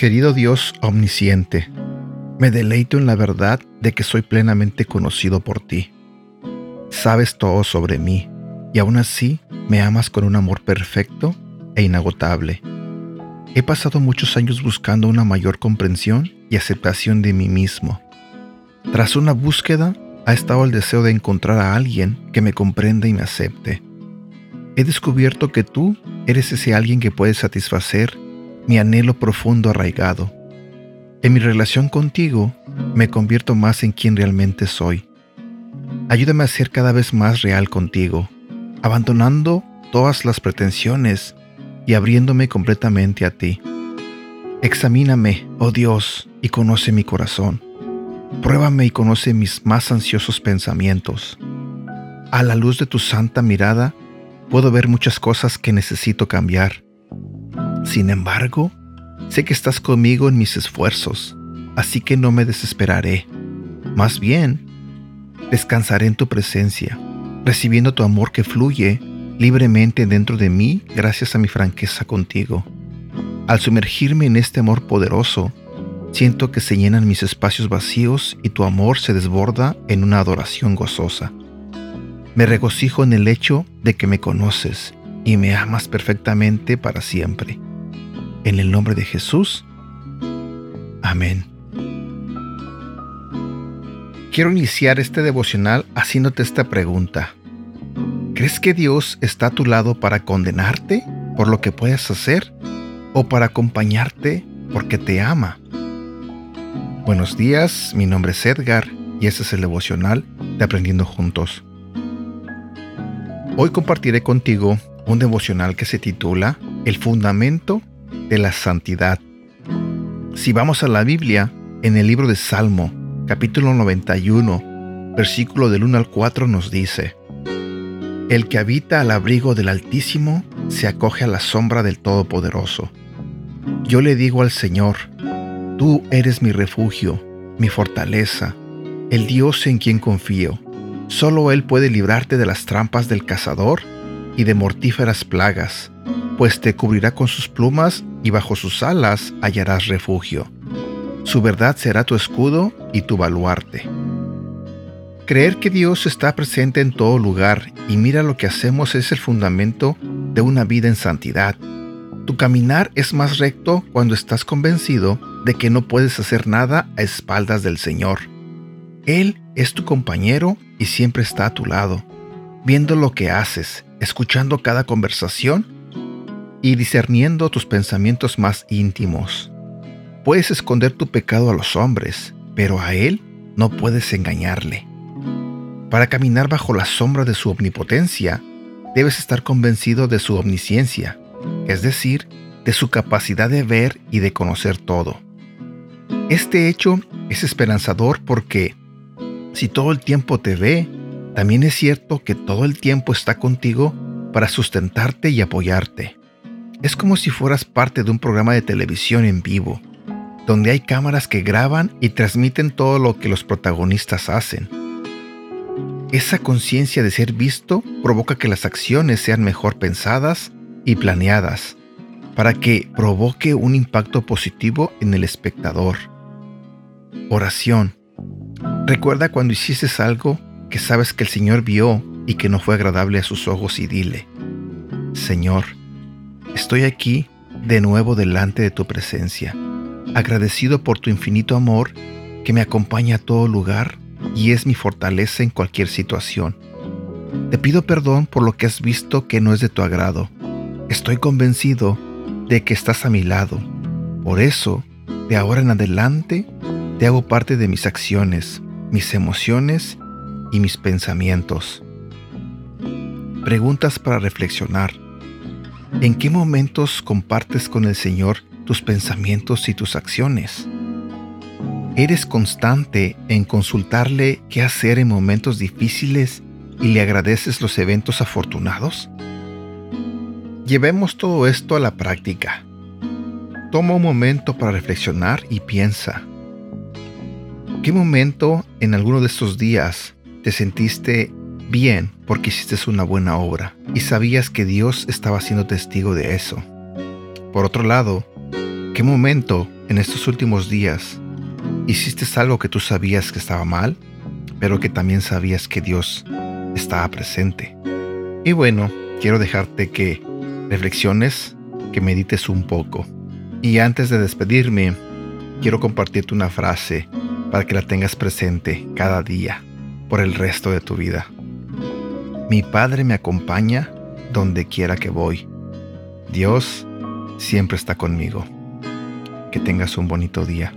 Querido Dios omnisciente, me deleito en la verdad de que soy plenamente conocido por ti. Sabes todo sobre mí y aún así me amas con un amor perfecto e inagotable. He pasado muchos años buscando una mayor comprensión y aceptación de mí mismo. Tras una búsqueda ha estado el deseo de encontrar a alguien que me comprenda y me acepte. He descubierto que tú eres ese alguien que puede satisfacer mi anhelo profundo arraigado. En mi relación contigo me convierto más en quien realmente soy. Ayúdame a ser cada vez más real contigo, abandonando todas las pretensiones y abriéndome completamente a ti. Examíname, oh Dios, y conoce mi corazón. Pruébame y conoce mis más ansiosos pensamientos. A la luz de tu santa mirada, puedo ver muchas cosas que necesito cambiar sin embargo, sé que estás conmigo en mis esfuerzos, así que no me desesperaré. Más bien, descansaré en tu presencia, recibiendo tu amor que fluye libremente dentro de mí gracias a mi franqueza contigo. Al sumergirme en este amor poderoso, siento que se llenan mis espacios vacíos y tu amor se desborda en una adoración gozosa. Me regocijo en el hecho de que me conoces y me amas perfectamente para siempre. En el nombre de Jesús. Amén. Quiero iniciar este devocional haciéndote esta pregunta. ¿Crees que Dios está a tu lado para condenarte por lo que puedes hacer o para acompañarte porque te ama? Buenos días, mi nombre es Edgar y este es el devocional de Aprendiendo Juntos. Hoy compartiré contigo un devocional que se titula El fundamento de la santidad. Si vamos a la Biblia, en el libro de Salmo, capítulo 91, versículo del 1 al 4 nos dice, El que habita al abrigo del Altísimo se acoge a la sombra del Todopoderoso. Yo le digo al Señor, Tú eres mi refugio, mi fortaleza, el Dios en quien confío. Solo Él puede librarte de las trampas del cazador y de mortíferas plagas pues te cubrirá con sus plumas y bajo sus alas hallarás refugio. Su verdad será tu escudo y tu baluarte. Creer que Dios está presente en todo lugar y mira lo que hacemos es el fundamento de una vida en santidad. Tu caminar es más recto cuando estás convencido de que no puedes hacer nada a espaldas del Señor. Él es tu compañero y siempre está a tu lado, viendo lo que haces, escuchando cada conversación y discerniendo tus pensamientos más íntimos. Puedes esconder tu pecado a los hombres, pero a Él no puedes engañarle. Para caminar bajo la sombra de su omnipotencia, debes estar convencido de su omnisciencia, es decir, de su capacidad de ver y de conocer todo. Este hecho es esperanzador porque, si todo el tiempo te ve, también es cierto que todo el tiempo está contigo para sustentarte y apoyarte. Es como si fueras parte de un programa de televisión en vivo, donde hay cámaras que graban y transmiten todo lo que los protagonistas hacen. Esa conciencia de ser visto provoca que las acciones sean mejor pensadas y planeadas, para que provoque un impacto positivo en el espectador. Oración. Recuerda cuando hiciste algo que sabes que el Señor vio y que no fue agradable a sus ojos y dile, Señor, Estoy aquí de nuevo delante de tu presencia, agradecido por tu infinito amor que me acompaña a todo lugar y es mi fortaleza en cualquier situación. Te pido perdón por lo que has visto que no es de tu agrado. Estoy convencido de que estás a mi lado. Por eso, de ahora en adelante, te hago parte de mis acciones, mis emociones y mis pensamientos. Preguntas para reflexionar. ¿En qué momentos compartes con el Señor tus pensamientos y tus acciones? ¿Eres constante en consultarle qué hacer en momentos difíciles y le agradeces los eventos afortunados? Llevemos todo esto a la práctica. toma un momento para reflexionar y piensa. ¿Qué momento en alguno de estos días te sentiste bien porque hiciste una buena obra y sabías que Dios estaba siendo testigo de eso? Por otro lado, ¿qué momento en estos últimos días hiciste algo que tú sabías que estaba mal, pero que también sabías que Dios estaba presente? Y bueno, quiero dejarte que reflexiones, que medites un poco. Y antes de despedirme, quiero compartirte una frase para que la tengas presente cada día por el resto de tu vida. Mi Padre me acompaña donde quiera que voy. Dios siempre está conmigo. Que tengas un bonito día.